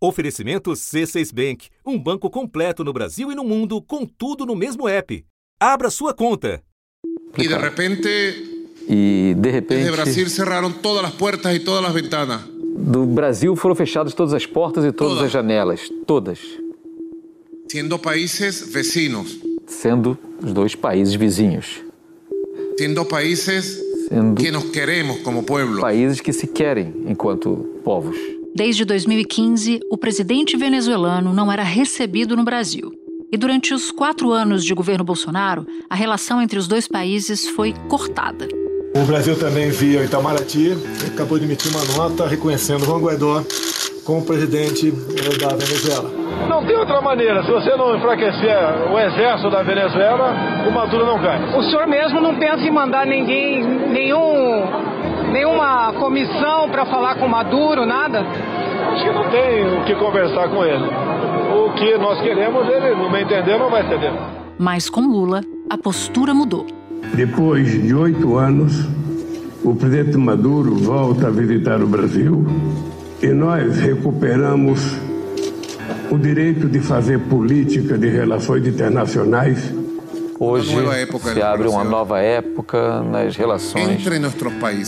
Oferecimento C6 Bank, um banco completo no Brasil e no mundo, com tudo no mesmo app. Abra sua conta. Y de repente, E, de repente, desde Brasil cerraron todas las puertas y todas las ventanas. do Brasil foram fechadas todas as portas e todas Todas. as janelas. Todas. Siendo países vecinos, Sendo os dois países vizinhos. siendo países Sendo que nos queremos como pueblo. países que se querem enquanto povos. Desde 2015, o presidente venezuelano não era recebido no Brasil. E durante os quatro anos de governo Bolsonaro, a relação entre os dois países foi cortada. O Brasil também, via Itamaraty, acabou de emitir uma nota reconhecendo Juan Guaidó como presidente da Venezuela. Não tem outra maneira. Se você não enfraquecer o exército da Venezuela, o Maduro não ganha. O senhor mesmo não pensa em mandar ninguém, nenhum, comissão para falar com o Maduro, nada? Acho que não tem o que conversar com ele. O que nós queremos, ele, no meu entender, não vai ceder. Mas com Lula, a postura mudou. Depois de oito anos, o presidente Maduro volta a visitar o Brasil e nós recuperamos o direito de fazer política de relações internacionais Hoje nova época se abre uma nova época nas relações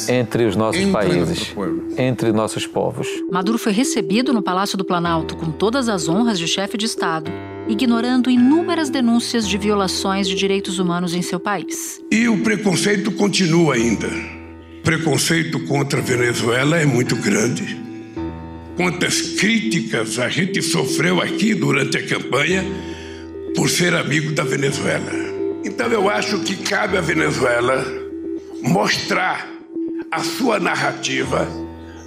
Entre os nossos Entre países, entre nossos povos. Maduro foi recebido no Palácio do Planalto com todas as honras de chefe de Estado, ignorando inúmeras denúncias de violações de direitos humanos em seu país. E o preconceito continua ainda. Preconceito contra a Venezuela é muito grande. Quantas críticas a gente sofreu aqui durante a campanha por ser amigo da Venezuela. Então eu acho que cabe à Venezuela mostrar a sua narrativa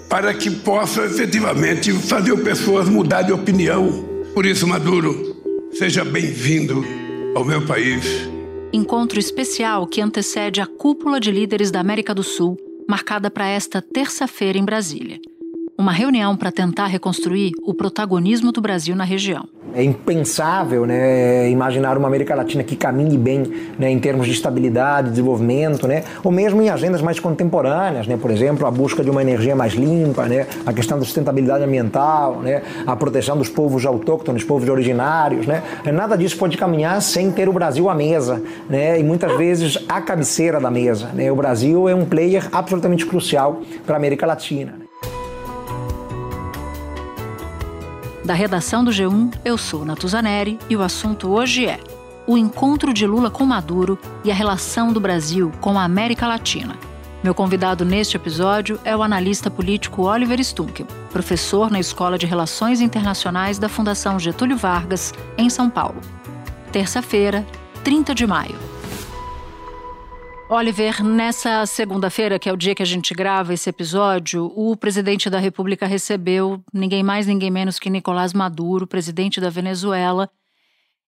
para que possa efetivamente fazer pessoas mudar de opinião. Por isso, Maduro, seja bem-vindo ao meu país. Encontro especial que antecede a cúpula de líderes da América do Sul, marcada para esta terça-feira em Brasília. Uma reunião para tentar reconstruir o protagonismo do Brasil na região. É impensável né, imaginar uma América Latina que caminhe bem né, em termos de estabilidade, desenvolvimento, né, ou mesmo em agendas mais contemporâneas, né, por exemplo, a busca de uma energia mais limpa, né, a questão da sustentabilidade ambiental, né, a proteção dos povos autóctones, povos originários. Né, nada disso pode caminhar sem ter o Brasil à mesa né, e muitas vezes à cabeceira da mesa. Né, o Brasil é um player absolutamente crucial para a América Latina. Da redação do G1, eu sou Natuzaneri e o assunto hoje é o encontro de Lula com Maduro e a relação do Brasil com a América Latina. Meu convidado neste episódio é o analista político Oliver Stunkel, professor na Escola de Relações Internacionais da Fundação Getúlio Vargas, em São Paulo. Terça-feira, 30 de maio. Oliver, nessa segunda-feira, que é o dia que a gente grava esse episódio, o presidente da República recebeu ninguém mais, ninguém menos que Nicolás Maduro, presidente da Venezuela,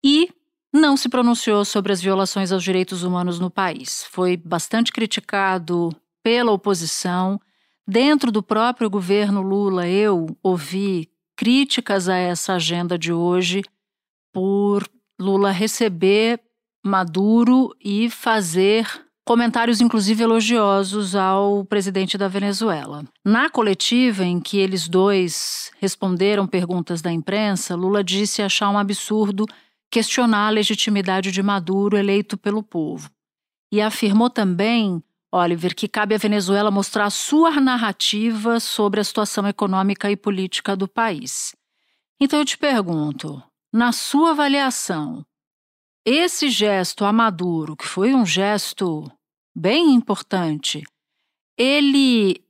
e não se pronunciou sobre as violações aos direitos humanos no país. Foi bastante criticado pela oposição. Dentro do próprio governo Lula, eu ouvi críticas a essa agenda de hoje por Lula receber Maduro e fazer comentários, inclusive elogiosos, ao presidente da Venezuela. Na coletiva em que eles dois responderam perguntas da imprensa, Lula disse achar um absurdo questionar a legitimidade de Maduro eleito pelo povo. E afirmou também, Oliver, que cabe à Venezuela mostrar a sua narrativa sobre a situação econômica e política do país. Então eu te pergunto, na sua avaliação, esse gesto a Maduro, que foi um gesto bem importante, ele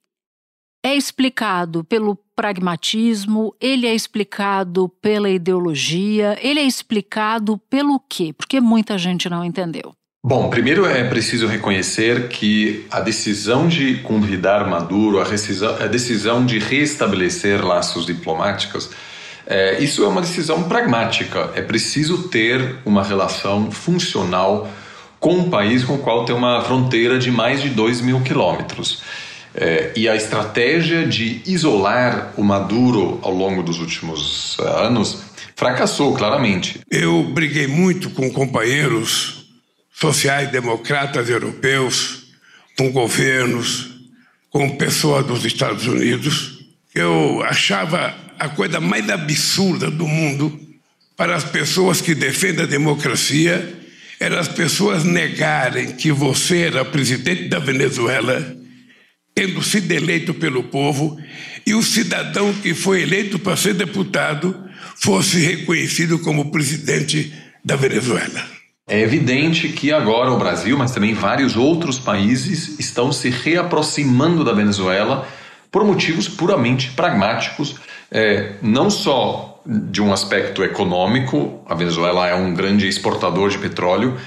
é explicado pelo pragmatismo, ele é explicado pela ideologia, ele é explicado pelo quê? Porque muita gente não entendeu. Bom, primeiro é preciso reconhecer que a decisão de convidar Maduro, a decisão, a decisão de restabelecer laços diplomáticos, é, isso é uma decisão pragmática. É preciso ter uma relação funcional com um país com o qual tem uma fronteira de mais de 2 mil quilômetros. É, e a estratégia de isolar o Maduro ao longo dos últimos anos fracassou claramente. Eu briguei muito com companheiros sociais-democratas europeus, com governos, com pessoas dos Estados Unidos. Eu achava a coisa mais absurda do mundo para as pessoas que defendem a democracia era as pessoas negarem que você era presidente da Venezuela, tendo sido eleito pelo povo, e o cidadão que foi eleito para ser deputado fosse reconhecido como presidente da Venezuela. É evidente que agora o Brasil, mas também vários outros países, estão se reaproximando da Venezuela por motivos puramente pragmáticos, é, não só de um aspecto econômico, a Venezuela é um grande exportador de petróleo,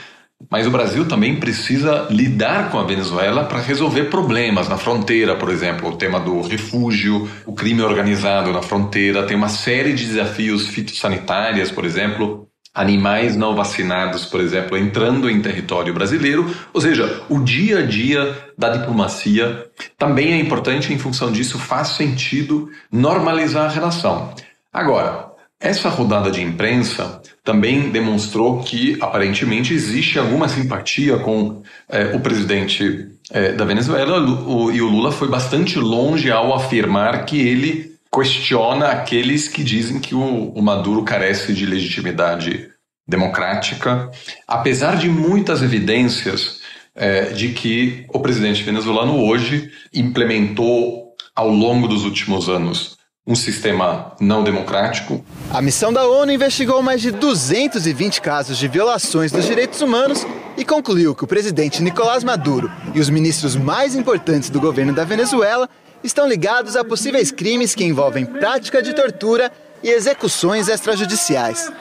mas o Brasil também precisa lidar com a Venezuela para resolver problemas na fronteira, por exemplo, o tema do refúgio, o crime organizado na fronteira, tem uma série de desafios fitossanitários, por exemplo, animais não vacinados, por exemplo, entrando em território brasileiro. Ou seja, o dia a dia da diplomacia também é importante, em função disso, faz sentido normalizar a relação. Agora, essa rodada de imprensa também demonstrou que, aparentemente, existe alguma simpatia com eh, o presidente eh, da Venezuela o, e o Lula foi bastante longe ao afirmar que ele questiona aqueles que dizem que o, o Maduro carece de legitimidade democrática, apesar de muitas evidências é, de que o presidente venezuelano hoje implementou ao longo dos últimos anos um sistema não democrático. A missão da ONU investigou mais de 220 casos de violações dos direitos humanos e concluiu que o presidente Nicolás Maduro e os ministros mais importantes do governo da Venezuela estão ligados a possíveis crimes que envolvem prática de tortura e execuções extrajudiciais.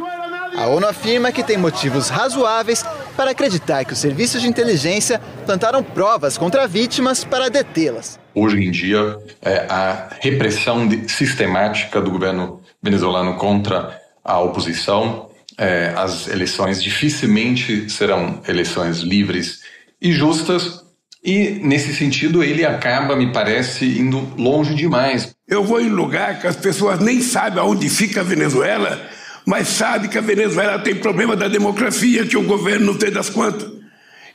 A ONU afirma que tem motivos razoáveis para acreditar que os serviços de inteligência plantaram provas contra vítimas para detê-las. Hoje em dia, é, a repressão sistemática do governo venezuelano contra a oposição, é, as eleições dificilmente serão eleições livres e justas, e, nesse sentido, ele acaba, me parece, indo longe demais. Eu vou em lugar que as pessoas nem sabem aonde fica a Venezuela, mas sabem que a Venezuela tem problema da democracia, que o governo não tem das contas.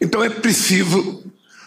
Então é preciso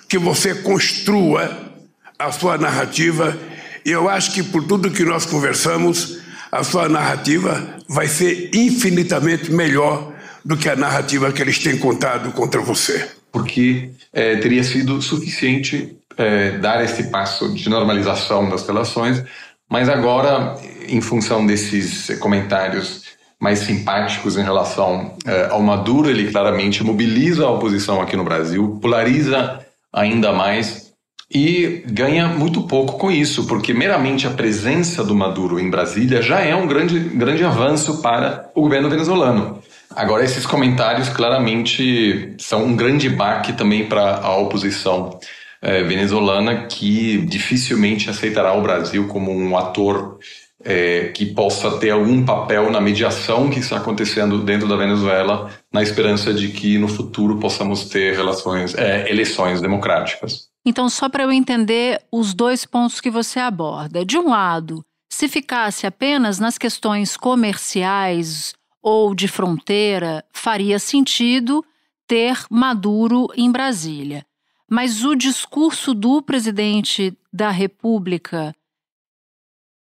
que você construa a sua narrativa, e eu acho que por tudo que nós conversamos, a sua narrativa vai ser infinitamente melhor do que a narrativa que eles têm contado contra você porque é, teria sido suficiente é, dar esse passo de normalização das relações, mas agora, em função desses comentários mais simpáticos em relação é, ao Maduro, ele claramente mobiliza a oposição aqui no Brasil, polariza ainda mais e ganha muito pouco com isso, porque meramente a presença do Maduro em Brasília já é um grande, grande avanço para o governo venezuelano. Agora, esses comentários claramente são um grande baque também para a oposição é, venezuelana, que dificilmente aceitará o Brasil como um ator é, que possa ter algum papel na mediação que está acontecendo dentro da Venezuela, na esperança de que no futuro possamos ter relações, é, eleições democráticas. Então, só para eu entender os dois pontos que você aborda. De um lado, se ficasse apenas nas questões comerciais ou de fronteira, faria sentido ter Maduro em Brasília. Mas o discurso do presidente da República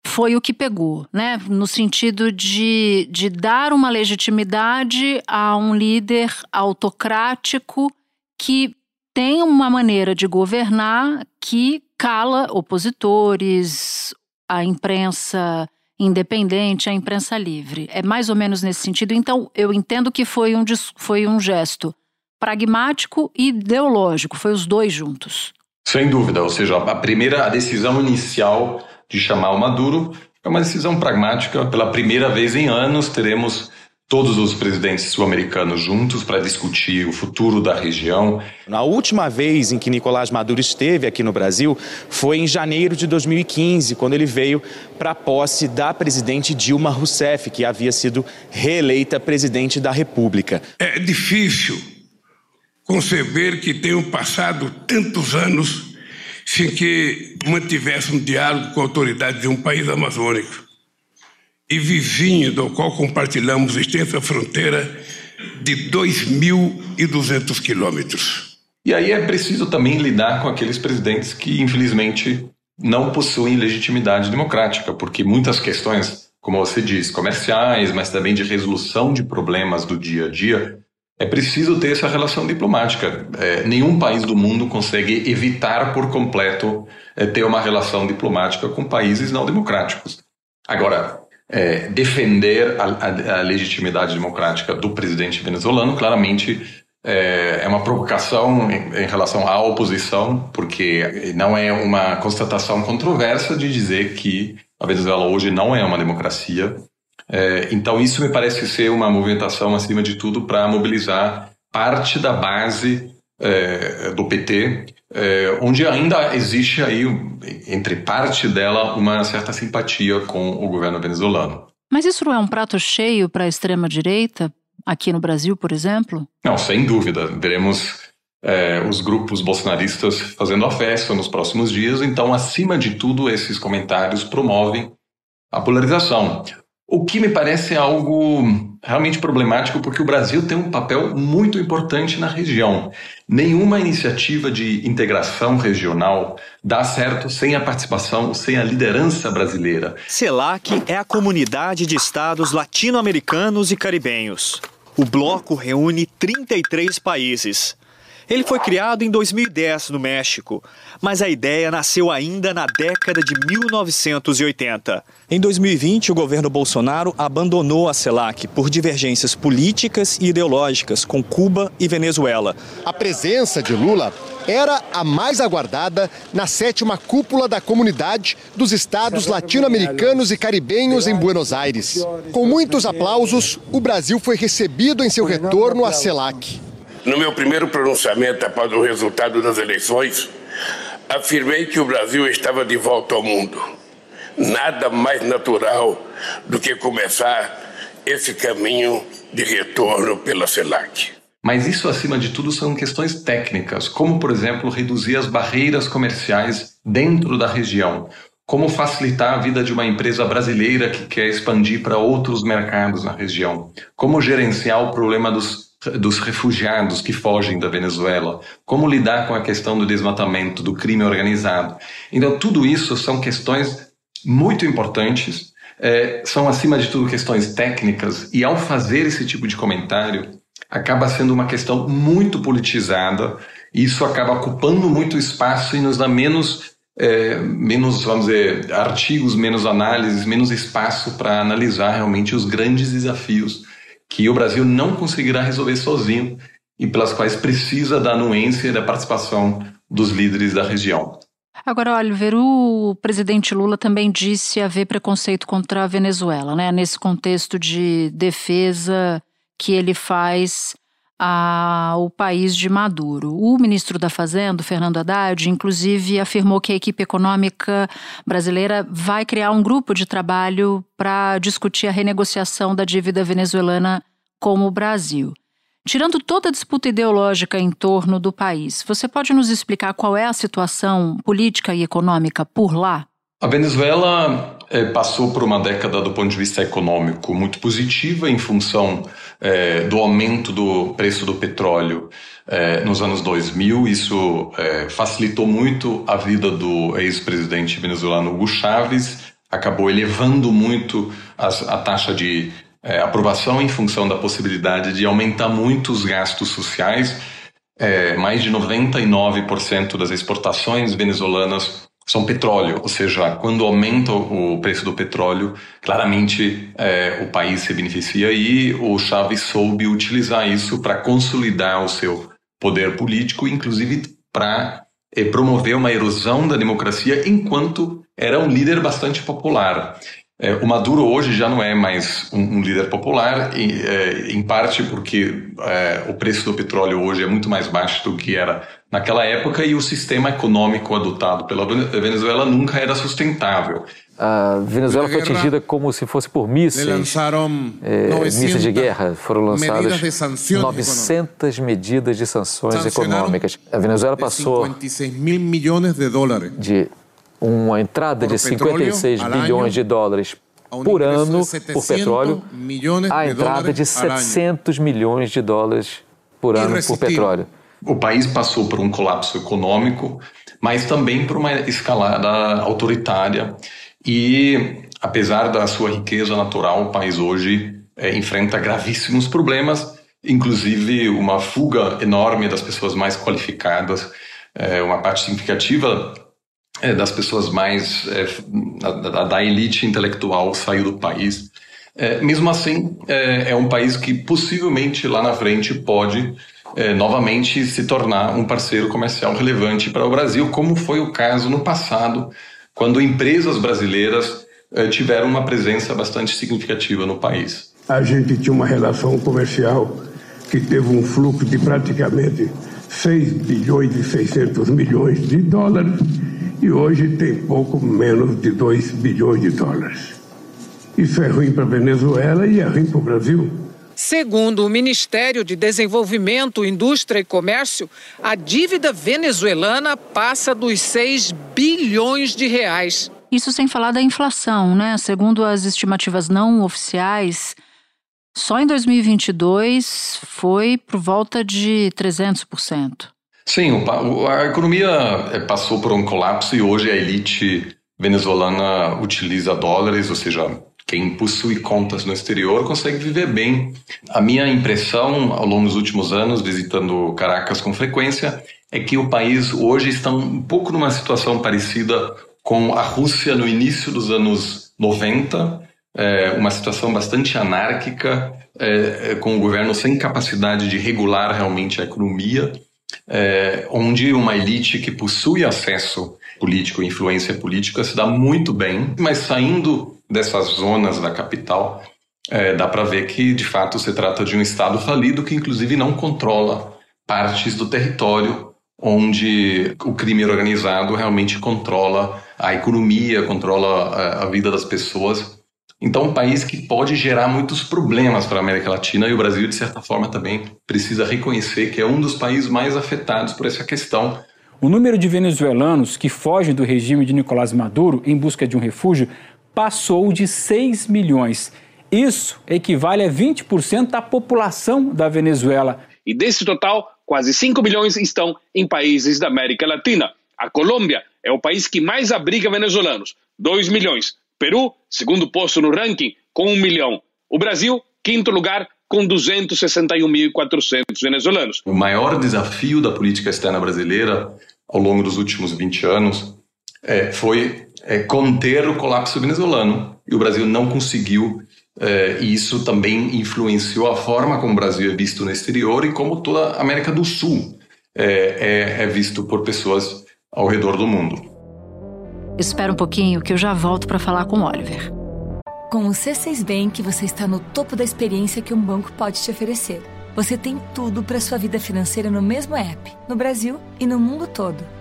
foi o que pegou, né? No sentido de, de dar uma legitimidade a um líder autocrático que tem uma maneira de governar que cala opositores, a imprensa independente, a imprensa livre. É mais ou menos nesse sentido. Então, eu entendo que foi um, foi um gesto pragmático e ideológico, foi os dois juntos. Sem dúvida, ou seja, a primeira a decisão inicial de chamar o Maduro é uma decisão pragmática. Pela primeira vez em anos, teremos todos os presidentes sul-americanos juntos para discutir o futuro da região. Na última vez em que Nicolás Maduro esteve aqui no Brasil foi em janeiro de 2015, quando ele veio para a posse da presidente Dilma Rousseff, que havia sido reeleita presidente da República. É difícil conceber que tenham passado tantos anos sem que mantivesse um diálogo com a autoridade de um país amazônico e vizinho do qual compartilhamos extensa fronteira de 2.200 quilômetros. E aí é preciso também lidar com aqueles presidentes que, infelizmente, não possuem legitimidade democrática, porque muitas questões como você diz, comerciais, mas também de resolução de problemas do dia a dia, é preciso ter essa relação diplomática. É, nenhum país do mundo consegue evitar por completo é, ter uma relação diplomática com países não democráticos. Agora, é, defender a, a, a, legitimidade democrática do presidente venezuelano, claramente é, é uma provocação em, em, relação à oposição, porque não é uma constatação controversa de dizer que a Venezuela hoje não é uma democracia. É, então, isso me parece ser uma movimentação, acima de tudo, para mobilizar parte da base é, do PT, é, onde ainda existe aí, entre parte dela, uma certa simpatia com o governo venezuelano. Mas isso não é um prato cheio para a extrema-direita, aqui no Brasil, por exemplo? Não, sem dúvida. Veremos é, os grupos bolsonaristas fazendo a festa nos próximos dias, então, acima de tudo, esses comentários promovem a polarização. O que me parece algo realmente problemático, porque o Brasil tem um papel muito importante na região. Nenhuma iniciativa de integração regional dá certo sem a participação, sem a liderança brasileira. CELAC é a comunidade de estados latino-americanos e caribenhos. O bloco reúne 33 países. Ele foi criado em 2010 no México, mas a ideia nasceu ainda na década de 1980. Em 2020, o governo Bolsonaro abandonou a CELAC por divergências políticas e ideológicas com Cuba e Venezuela. A presença de Lula era a mais aguardada na sétima cúpula da comunidade dos estados latino-americanos e caribenhos em Buenos Aires. Com muitos aplausos, o Brasil foi recebido em seu retorno à CELAC. No meu primeiro pronunciamento após o resultado das eleições, afirmei que o Brasil estava de volta ao mundo. Nada mais natural do que começar esse caminho de retorno pela CELAC. Mas isso, acima de tudo, são questões técnicas, como, por exemplo, reduzir as barreiras comerciais dentro da região, como facilitar a vida de uma empresa brasileira que quer expandir para outros mercados na região, como gerenciar o problema dos dos refugiados que fogem da Venezuela, como lidar com a questão do desmatamento, do crime organizado. Então, tudo isso são questões muito importantes, é, são, acima de tudo, questões técnicas, e ao fazer esse tipo de comentário, acaba sendo uma questão muito politizada, e isso acaba ocupando muito espaço e nos dá menos. É, menos, vamos dizer, artigos, menos análises, menos espaço para analisar realmente os grandes desafios que o Brasil não conseguirá resolver sozinho e pelas quais precisa da anuência e da participação dos líderes da região. Agora, Oliver, o presidente Lula também disse haver preconceito contra a Venezuela, né? Nesse contexto de defesa que ele faz ao país de Maduro. O ministro da Fazenda, Fernando Haddad, inclusive afirmou que a equipe econômica brasileira vai criar um grupo de trabalho para discutir a renegociação da dívida venezuelana com o Brasil. Tirando toda a disputa ideológica em torno do país, você pode nos explicar qual é a situação política e econômica por lá? A Venezuela é, passou por uma década, do ponto de vista econômico, muito positiva em função é, do aumento do preço do petróleo é, nos anos 2000. Isso é, facilitou muito a vida do ex-presidente venezuelano Hugo Chávez, acabou elevando muito as, a taxa de é, aprovação em função da possibilidade de aumentar muito os gastos sociais. É, mais de 99% das exportações venezuelanas são petróleo, ou seja, quando aumenta o preço do petróleo, claramente é, o país se beneficia e o Chaves soube utilizar isso para consolidar o seu poder político, inclusive para é, promover uma erosão da democracia enquanto era um líder bastante popular. É, o Maduro hoje já não é mais um, um líder popular, e, é, em parte porque é, o preço do petróleo hoje é muito mais baixo do que era naquela época e o sistema econômico adotado pela Venezuela nunca era sustentável. A Venezuela foi atingida como se fosse por mísseis, é, mísseis de guerra. Foram lançadas 900 medidas de sanções econômicas. A Venezuela passou de uma entrada de 56 bilhões de dólares por ano por petróleo a entrada de 700 milhões de dólares por ano por petróleo. O país passou por um colapso econômico, mas também por uma escalada autoritária e apesar da sua riqueza natural, o país hoje é, enfrenta gravíssimos problemas, inclusive uma fuga enorme das pessoas mais qualificadas, é, uma parte significativa é, das pessoas mais da, da, elite intelectual saiu do país. Mesmo assim, é, um país que possivelmente lá na frente pode é, novamente se tornar um parceiro comercial relevante para o Brasil, como foi o caso no passado, quando empresas brasileiras é, tiveram uma presença bastante significativa no país. A gente tinha uma relação comercial que teve um fluxo de praticamente 6 bilhões e 600 milhões de dólares e hoje tem pouco menos de 2 bilhões de dólares. Isso é ruim para a Venezuela e é ruim para o Brasil. Segundo o Ministério de Desenvolvimento, Indústria e Comércio, a dívida venezuelana passa dos 6 bilhões de reais. Isso sem falar da inflação, né? Segundo as estimativas não oficiais, só em 2022 foi por volta de 300%. Sim, a economia eh, passou por um colapso e hoje a elite venezuelana utiliza dólares, ou seja, quem possui contas no exterior consegue viver bem. A minha impressão ao longo dos últimos anos, visitando Caracas com frequência, é que o país hoje está um pouco numa situação parecida com a Rússia no início dos anos 90, é, uma situação bastante anárquica, é, é, com o governo sem capacidade de regular realmente a economia, é, onde uma elite que possui acesso político, influência política, se dá muito bem, mas saindo dessas zonas da capital, é, dá para ver que de fato se trata de um Estado falido que, inclusive, não controla partes do território onde o crime organizado realmente controla a economia, controla a, a vida das pessoas. Então, um país que pode gerar muitos problemas para a América Latina e o Brasil, de certa forma, também precisa reconhecer que é um dos países mais afetados por essa questão. O número de venezuelanos que fogem do regime de Nicolás Maduro em busca de um refúgio passou de 6 milhões. Isso equivale a 20% da população da Venezuela. E desse total, quase 5 milhões estão em países da América Latina. A Colômbia é o país que mais abriga venezuelanos, 2 milhões. Peru, segundo posto no ranking, com 1 milhão. O Brasil, quinto lugar, com 261.400 venezuelanos. O maior desafio da política externa brasileira ao longo dos últimos 20 anos é, foi é, conter o colapso venezuelano. E o Brasil não conseguiu, é, e isso também influenciou a forma como o Brasil é visto no exterior e como toda a América do Sul é, é, é visto por pessoas ao redor do mundo. Espera um pouquinho que eu já volto para falar com o Oliver. Com o C6 Bank, você está no topo da experiência que um banco pode te oferecer. Você tem tudo para sua vida financeira no mesmo app, no Brasil e no mundo todo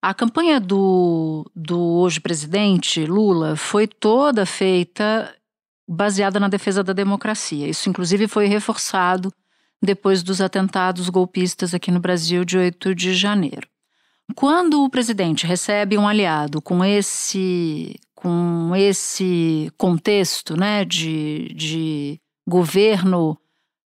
A campanha do, do hoje presidente Lula foi toda feita baseada na defesa da democracia. Isso, inclusive, foi reforçado depois dos atentados golpistas aqui no Brasil de 8 de janeiro. Quando o presidente recebe um aliado com esse, com esse contexto né, de, de governo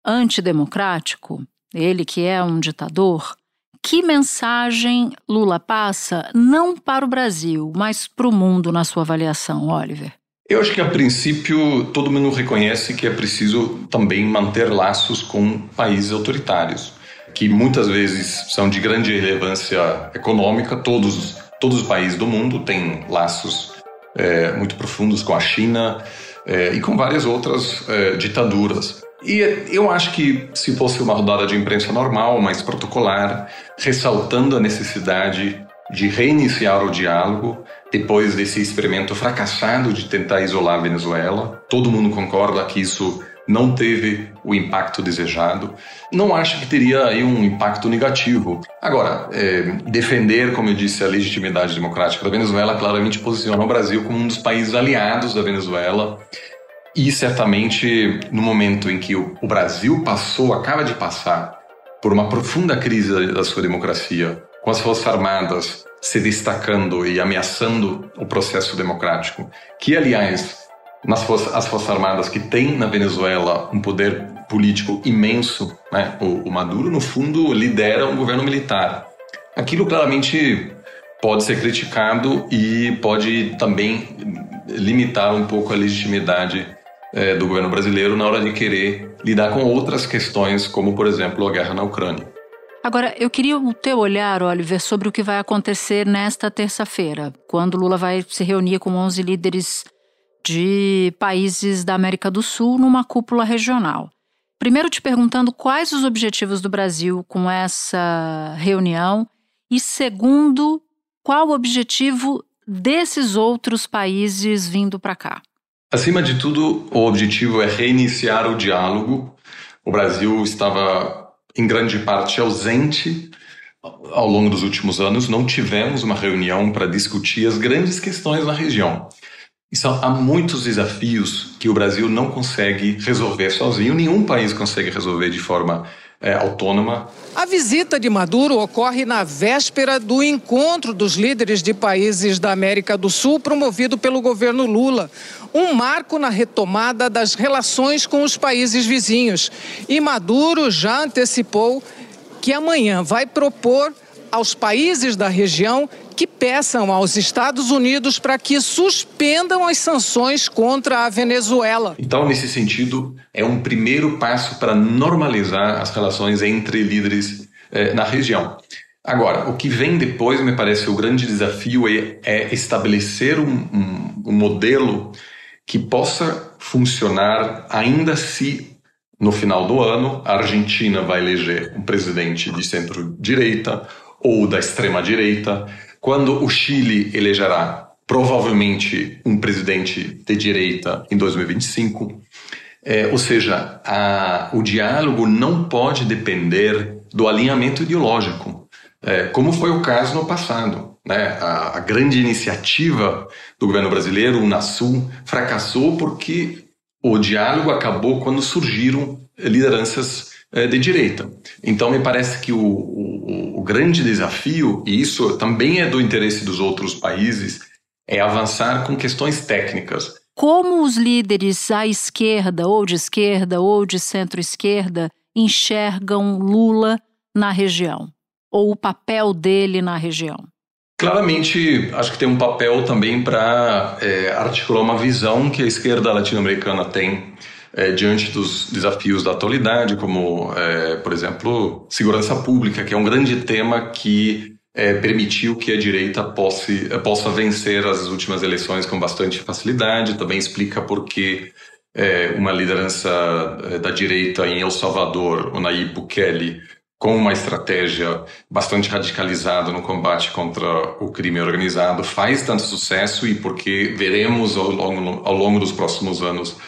antidemocrático, ele que é um ditador, que mensagem Lula passa não para o Brasil, mas para o mundo na sua avaliação, Oliver? Eu acho que a princípio todo mundo reconhece que é preciso também manter laços com países autoritários, que muitas vezes são de grande relevância econômica. Todos, todos os países do mundo têm laços é, muito profundos com a China é, e com várias outras é, ditaduras. E eu acho que se fosse uma rodada de imprensa normal, mais protocolar, ressaltando a necessidade de reiniciar o diálogo depois desse experimento fracassado de tentar isolar a Venezuela. Todo mundo concorda que isso não teve o impacto desejado. Não acho que teria aí um impacto negativo. Agora, é, defender, como eu disse, a legitimidade democrática da Venezuela claramente posiciona o Brasil como um dos países aliados da Venezuela. E certamente, no momento em que o, Brasil passou, acaba de passar, por uma profunda crise da sua democracia, com as Forças Armadas se destacando e ameaçando o processo democrático, que, aliás, nas forças, as Forças Armadas que têm na Venezuela um poder político imenso, né? o, o Maduro, no fundo, lidera um governo militar. Aquilo claramente pode ser criticado e pode também limitar um pouco a legitimidade é, do governo brasileiro na hora de querer lidar com outras questões, como, por exemplo, a guerra na Ucrânia. Agora, eu queria o teu olhar, Oliver, sobre o que vai acontecer nesta terça-feira, quando Lula vai se reunir com 11 líderes de países da América do Sul numa cúpula regional. Primeiro, te perguntando quais os objetivos do Brasil com essa reunião, e segundo, qual o objetivo desses outros países vindo para cá? Acima de tudo, o objetivo é reiniciar o diálogo. O Brasil estava em grande parte ausente ao longo dos últimos anos. Não tivemos uma reunião para discutir as grandes questões na região. São, há muitos desafios que o Brasil não consegue resolver sozinho, nenhum país consegue resolver de forma é, autônoma. A visita de Maduro ocorre na véspera do encontro dos líderes de países da América do Sul promovido pelo governo Lula. Um marco na retomada das relações com os países vizinhos. E Maduro já antecipou que amanhã vai propor aos países da região que peçam aos Estados Unidos para que suspendam as sanções contra a Venezuela. Então, nesse sentido, é um primeiro passo para normalizar as relações entre líderes eh, na região. Agora, o que vem depois, me parece, o grande desafio é, é estabelecer um, um, um modelo que possa funcionar ainda se no final do ano a Argentina vai eleger um presidente de centro-direita ou da extrema-direita, quando o Chile elegerá provavelmente um presidente de direita em 2025. É, ou seja, a, o diálogo não pode depender do alinhamento ideológico, é, como foi o caso no passado. Né? A, a, grande iniciativa do governo brasileiro, o Unasul, fracassou porque o diálogo acabou quando surgiram lideranças é, de direita. Então, me parece que o, o, o, grande desafio, e isso também é do interesse dos outros países, é avançar com questões técnicas. Como os líderes à esquerda, ou de esquerda, ou de centro-esquerda, enxergam Lula na região? Ou o papel dele na região? Claramente, acho que tem um papel também para é, articular uma visão que a esquerda latino-americana tem é, diante dos desafios da atualidade, como, é, por exemplo, segurança pública, que é um grande tema que é, permitiu que a direita posse, possa vencer as últimas eleições com bastante facilidade. Também explica por que é, uma liderança é, da direita em El Salvador, o Nayib Bukele, com uma estratégia bastante radicalizada no combate contra o crime organizado, faz tanto sucesso e porque veremos ao longo, ao longo dos próximos anos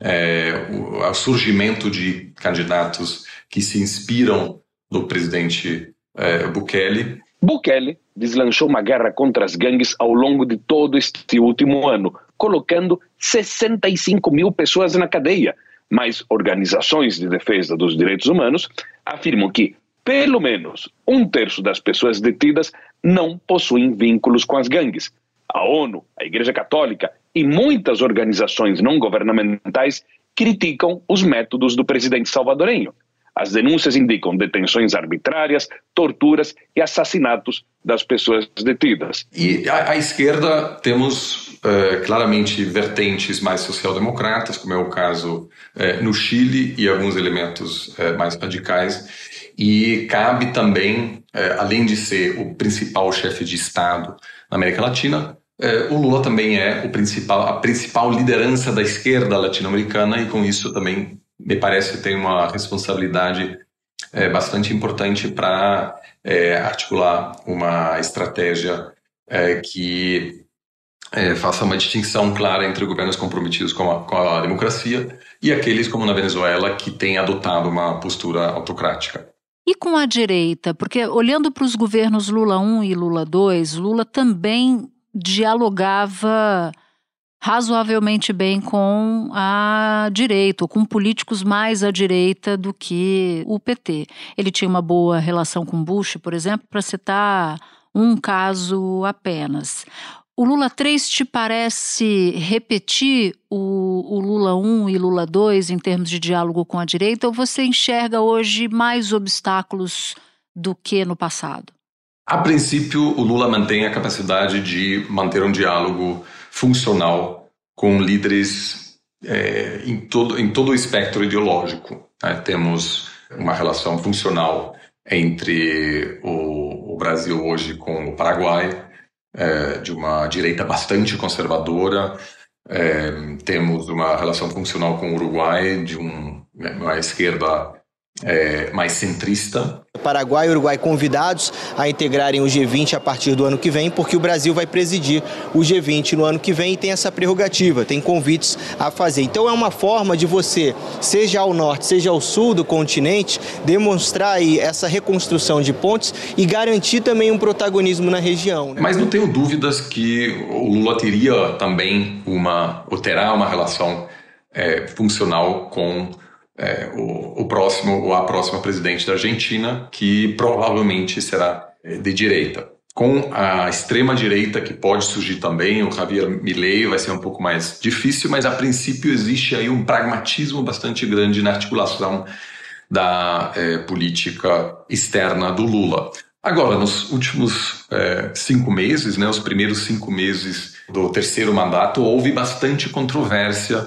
é, o, o, surgimento de candidatos que se inspiram no presidente é, Bukele. Bukele deslanchou uma guerra contra as gangues ao longo de todo este último ano, colocando 65 mil pessoas na cadeia. Mas organizações de defesa dos direitos humanos afirmam que, pelo menos, um terço das pessoas detidas não possuem vínculos com as gangues. A ONU, a Igreja Católica e muitas organizações não governamentais criticam os métodos do presidente salvadorenho. As denúncias indicam detenções arbitrárias, torturas e assassinatos das pessoas detidas. E à, esquerda temos uh, claramente vertentes mais social-democratas, como é o caso uh, no Chile, e alguns elementos uh, mais radicais. E cabe também, além de ser o principal chefe de Estado na América Latina, o Lula também é o principal, a principal liderança da esquerda latino-americana e com isso também me parece tem uma responsabilidade é, bastante importante para é, articular uma estratégia é, que faça uma distinção clara entre governos comprometidos com a, com a democracia e aqueles, como na Venezuela, que têm adotado uma postura autocrática. E com a direita? Porque olhando para os governos Lula 1 e Lula 2, Lula também dialogava razoavelmente bem com a direita, ou com políticos mais à direita do que o PT. Ele tinha uma boa relação com Bush, por exemplo, para citar um caso apenas. O Lula 3 te parece repetir o, o, Lula 1 e Lula 2 em termos de diálogo com a direita, ou você enxerga hoje mais obstáculos do que no passado? A princípio, o Lula mantém a capacidade de manter um diálogo funcional com líderes é, em, todo, em todo o espectro ideológico. Né? Temos uma relação funcional entre o, o Brasil hoje com o Paraguai, é, de uma direita bastante conservadora. É, temos uma relação funcional com o Uruguai, de um, uma esquerda é, mais centrista. Paraguai e Uruguai convidados a integrarem o G20 a partir do ano que vem, porque o Brasil vai presidir o G20 no ano que vem e tem essa prerrogativa, tem convites a fazer. Então é uma forma de você, seja ao norte, seja ao sul do continente, demonstrar aí essa reconstrução de pontes e garantir também um protagonismo na região. Né? Mas não tenho dúvidas que o Lula teria também uma, ou terá uma relação é, funcional com é, o, o, próximo ou a próxima presidente da Argentina, que provavelmente será é, de direita. Com a extrema direita que pode surgir também, o Javier Milei vai ser um pouco mais difícil, mas a princípio existe aí um pragmatismo bastante grande na articulação da é, política externa do Lula. Agora, nos últimos é, cinco meses, né, os primeiros cinco meses do terceiro mandato, houve bastante controvérsia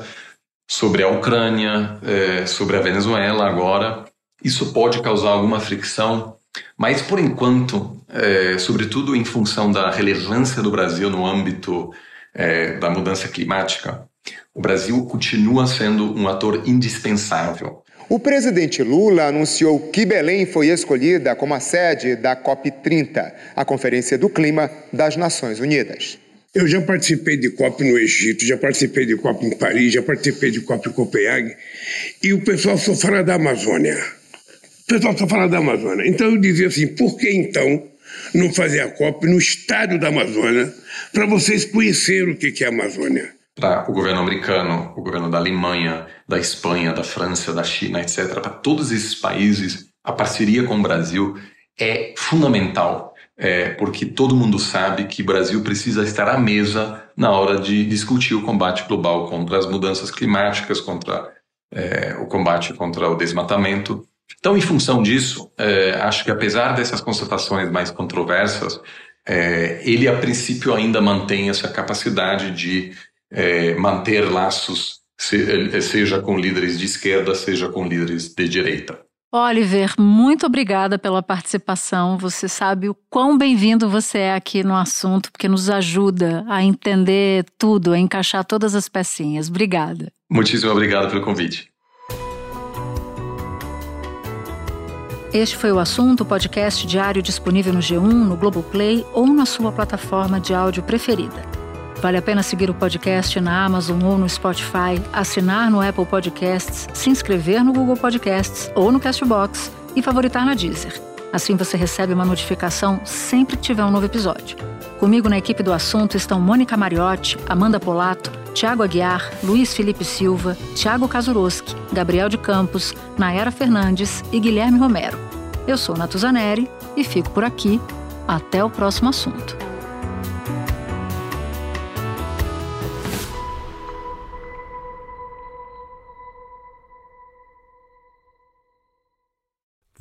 sobre a Ucrânia, é, sobre a Venezuela agora. Isso pode causar alguma fricção, mas por enquanto, é, sobretudo em função da relevância do Brasil no âmbito é, da mudança climática, o Brasil continua sendo um ator indispensável. O presidente Lula anunciou que Belém foi escolhida como a sede da COP30, a Conferência do Clima das Nações Unidas. Eu já participei de COP no Egito, já participei de COP em Paris, já participei de COP em Copenhague, e o pessoal só fala da Amazônia. O pessoal só fala da Amazônia. Então eu dizia assim, por que então não fazer a COP no estádio da Amazônia, para vocês conhecerem o que é a Amazônia? Para o governo americano, o governo da Alemanha, da Espanha, da França, da China, etc., para todos esses países, a parceria com o Brasil é fundamental é, porque todo mundo sabe que o Brasil precisa estar à mesa na hora de discutir o combate global contra as mudanças climáticas, contra é, o combate contra o desmatamento. Então, em função disso, é, acho que apesar dessas constatações mais controversas, é, ele a princípio ainda mantém essa capacidade de é, manter laços, seja com líderes de esquerda, seja com líderes de direita. Oliver, muito obrigada pela participação. Você sabe o quão bem-vindo você é aqui no assunto, porque nos ajuda a entender tudo, a encaixar todas as pecinhas. Obrigada. Muitíssimo obrigado pelo convite. Este foi o assunto, podcast diário disponível no G1, no Globoplay ou na sua plataforma de áudio preferida. Vale a pena seguir o podcast na Amazon ou no Spotify, assinar no Apple Podcasts, se inscrever no Google Podcasts ou no Castbox e favoritar na Deezer. Assim você recebe uma notificação sempre que tiver um novo episódio. Comigo na equipe do assunto estão Mônica Mariotti, Amanda Polato, Tiago Aguiar, Luiz Felipe Silva, Tiago Kazuroski, Gabriel de Campos, Nayara Fernandes e Guilherme Romero. Eu sou Natuzaneri e fico por aqui. Até o próximo assunto.